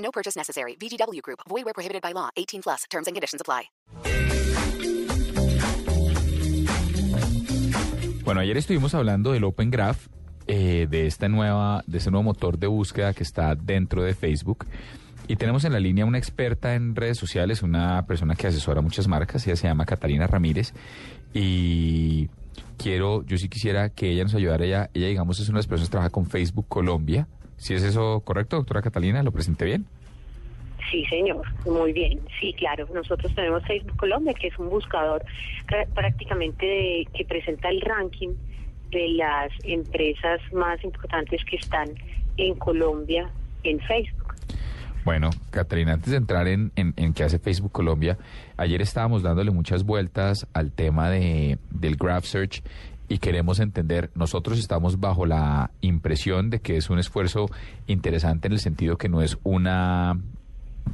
No purchase necessary. VGW Group. Void where prohibited by law. 18 plus. Terms and conditions apply. Bueno, ayer estuvimos hablando del Open Graph, eh, de esta nueva, de este nuevo motor de búsqueda que está dentro de Facebook. Y tenemos en la línea una experta en redes sociales, una persona que asesora muchas marcas, ella se llama Catalina Ramírez. Y quiero, yo sí quisiera que ella nos ayudara. Ella, ella digamos, es una de las personas que trabaja con Facebook Colombia. Si es eso correcto, doctora Catalina, ¿lo presenté bien? Sí, señor, muy bien. Sí, claro. Nosotros tenemos Facebook Colombia, que es un buscador pr- prácticamente de- que presenta el ranking de las empresas más importantes que están en Colombia en Facebook. Bueno, Catalina, antes de entrar en, en, en qué hace Facebook Colombia, ayer estábamos dándole muchas vueltas al tema de, del Graph Search y queremos entender, nosotros estamos bajo la impresión de que es un esfuerzo interesante en el sentido que no es una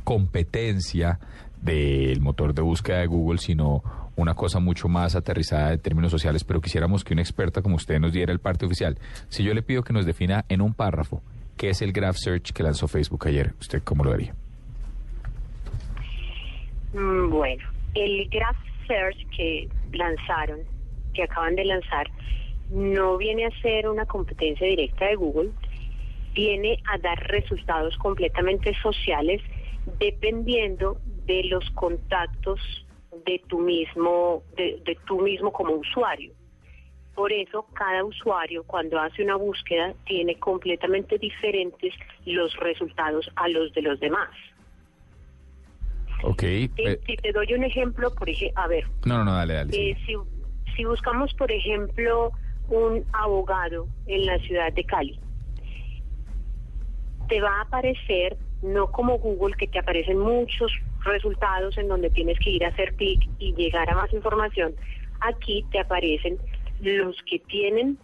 competencia del motor de búsqueda de Google, sino una cosa mucho más aterrizada en términos sociales, pero quisiéramos que una experta como usted nos diera el parte oficial. Si yo le pido que nos defina en un párrafo qué es el Graph Search que lanzó Facebook ayer, ¿usted cómo lo vería? Mm, Bueno, el Graph Search que lanzaron, que acaban de lanzar, no viene a ser una competencia directa de Google, viene a dar resultados completamente sociales dependiendo de los contactos de tu mismo, de, de tú mismo como usuario. Por eso cada usuario cuando hace una búsqueda tiene completamente diferentes los resultados a los de los demás. Ok. Si, eh, si te doy un ejemplo, por ejemplo, a ver, no, no, no, dale, dale. sí. eh, si, si buscamos, por ejemplo, un abogado en la ciudad de Cali, te va a aparecer, no como Google, que te aparecen muchos resultados en donde tienes que ir a hacer clic y llegar a más información. Aquí te aparecen los que tienen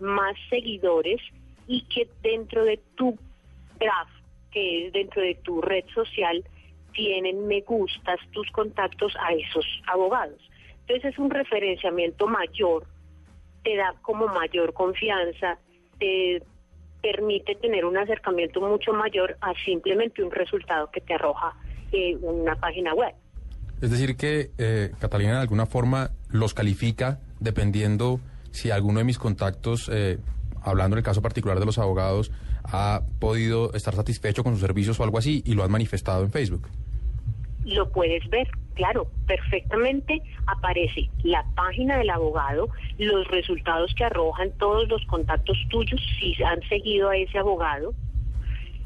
más seguidores y que dentro de tu graph, que es dentro de tu red social, tienen me gustas tus contactos a esos abogados. Entonces es un referenciamiento mayor, te da como mayor confianza, te permite tener un acercamiento mucho mayor a simplemente un resultado que te arroja eh, una página web. Es decir, que eh, Catalina de alguna forma los califica dependiendo si alguno de mis contactos, eh, hablando en el caso particular de los abogados, ha podido estar satisfecho con sus servicios o algo así y lo han manifestado en Facebook. lo puedes ver, claro, perfectamente aparece la página del abogado, los resultados que arrojan todos los contactos tuyos si han seguido a ese abogado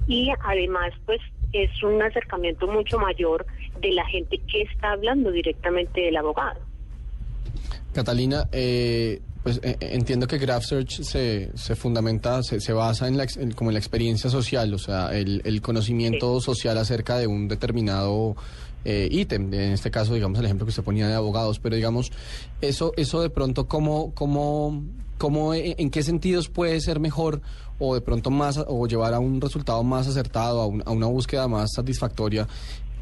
y además pues es un acercamiento mucho mayor de la gente que está hablando directamente del abogado. Catalina, eh, pues eh, entiendo que Graph Search se, se fundamenta, se, se basa en la, en- como en la experiencia social, o sea, el, el conocimiento social acerca de un determinado eh, ítem. En este caso, digamos, el ejemplo que usted ponía de abogados, pero digamos, eso, eso de pronto, ¿cómo, cómo, cómo, eh, en qué sentidos puede ser mejor o de pronto más, o llevar a un resultado más acertado, a, un- a una búsqueda más satisfactoria?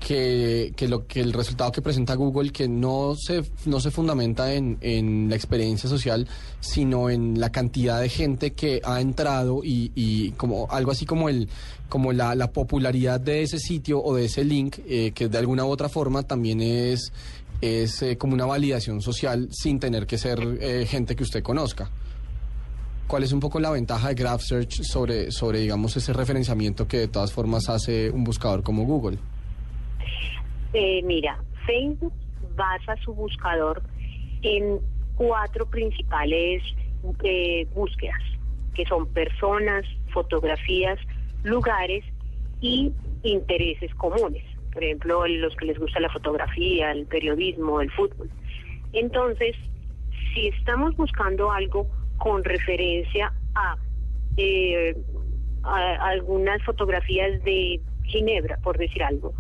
Que, que lo que el resultado que presenta Google que no se no se fundamenta en, en la experiencia social sino en la cantidad de gente que ha entrado y, y como algo así como el como la, la popularidad de ese sitio o de ese link eh, que de alguna u otra forma también es es eh, como una validación social sin tener que ser eh, gente que usted conozca ¿Cuál es un poco la ventaja de Graph Search sobre, sobre, digamos, ese referenciamiento que de todas formas hace un buscador como Google? Eh, mira, Facebook basa su buscador en cuatro principales eh, búsquedas, que son personas, fotografías, lugares y intereses comunes. Por ejemplo, los que les gusta la fotografía, el periodismo, el fútbol. Entonces, si estamos buscando algo con referencia a, eh, a algunas fotografías de Ginebra, por decir algo.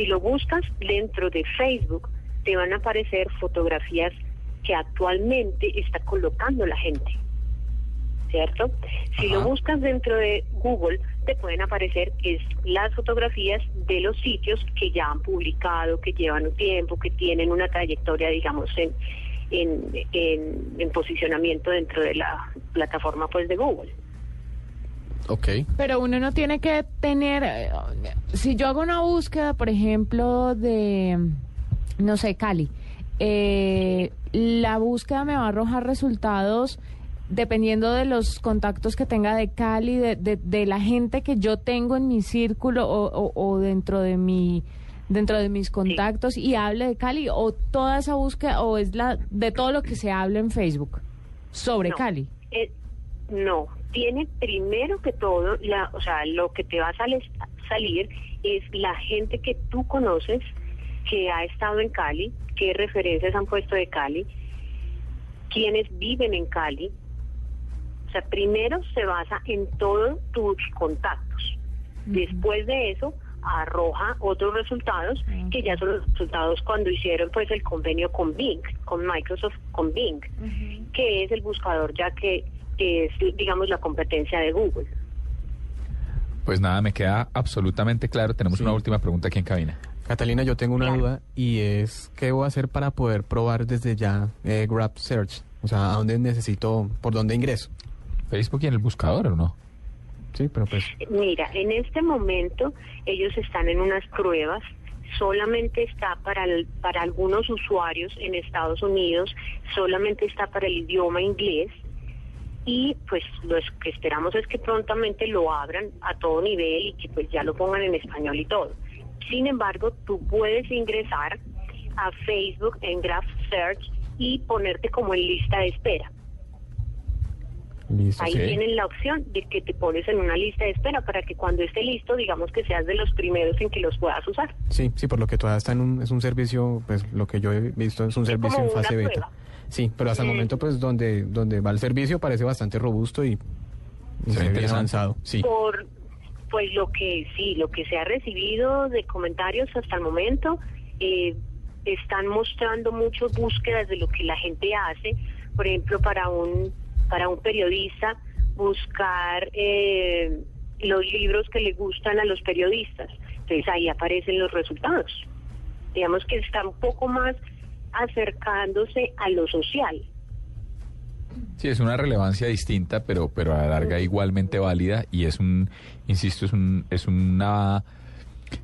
Si lo buscas dentro de Facebook, te van a aparecer fotografías que actualmente está colocando la gente. ¿Cierto? Si lo buscas dentro de Google, te pueden aparecer es las fotografías de los sitios que ya han publicado, que llevan un tiempo, que tienen una trayectoria, digamos, en, en, en, en posicionamiento dentro de la plataforma pues de Google. Ok. Pero uno no tiene que tener, eh, si yo hago una búsqueda, por ejemplo, de, no sé, Cali, eh, la búsqueda me va a arrojar resultados dependiendo de los contactos que tenga de Cali, de, de, de la gente que yo tengo en mi círculo o, o- o dentro de mi dentro de mis contactos y hable de Cali o toda esa búsqueda o es la de todo lo que se habla en Facebook sobre No. Cali. Eh, no, tiene primero que todo, la, o sea, lo que te va a sales- salir es la gente que tú conoces que ha estado en Cali, qué referencias han puesto de Cali, quienes viven en Cali. O sea, primero se basa en todos tus contactos. Después de eso arroja otros resultados que ya son los resultados cuando hicieron pues el convenio con Bing, con Microsoft, con Bing, que es el buscador ya que, que es digamos la competencia de Google. Pues nada, me queda absolutamente claro. Tenemos Sí. una última pregunta aquí en cabina. Catalina, yo tengo una Claro. duda y es, ¿qué voy a hacer para poder probar desde ya eh, Grab Search? O sea, ¿a dónde necesito, por dónde ingreso? Facebook y en el buscador, ¿o no? Sí, pues... Mira, en este momento ellos están en unas pruebas. Solamente está para, para algunos usuarios en Estados Unidos, solamente está para el idioma inglés y pues lo que esperamos es que prontamente lo abran a todo nivel y que pues ya lo pongan en español y todo. Sin embargo, tú puedes ingresar a Facebook en Graph Search y ponerte como en lista de espera. Listo. Ahí Sí. tienen la opción de que te pones en una lista de espera para que cuando esté listo, digamos que seas de los primeros en que los puedas usar. Sí, sí, por lo que todavía está en un, es un servicio, pues lo que yo he visto es un Sí, servicio como en fase una beta. prueba. Sí, pero hasta el momento pues donde, donde va el servicio parece bastante robusto y, y Se ve avanzado. Sí. Por pues lo que sí, lo que se ha recibido de comentarios hasta el momento, eh, están mostrando muchas búsquedas de lo que la gente hace. Por ejemplo, para un para un periodista buscar eh, los libros que le gustan a los periodistas. Entonces ahí aparecen los resultados. Digamos que está un poco más acercándose a lo social. Sí, es una relevancia distinta, pero, pero a la larga igualmente válida y es un, insisto, es un, es una,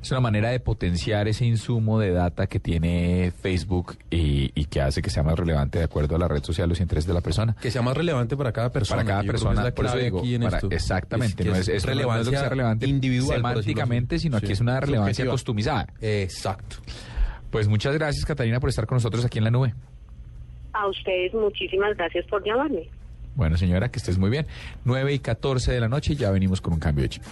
es una manera de potenciar ese insumo de data que tiene Facebook y, y que hace que sea más relevante de acuerdo a la red social, los intereses de la persona. Que sea más relevante para cada persona. Para cada Yo persona, es la por eso digo, aquí en para- esto. exactamente, que no es, es relevancia no es lo que sea relevante individual, semánticamente, sino aquí Sí. es una relevancia Subjetiva. customizada. Exacto. Pues muchas gracias, Catalina, por estar con nosotros aquí en la nube. A ustedes muchísimas gracias por llamarme. Bueno, señora, que estés muy bien. 9 y 14 de la noche y ya venimos con un cambio de chip.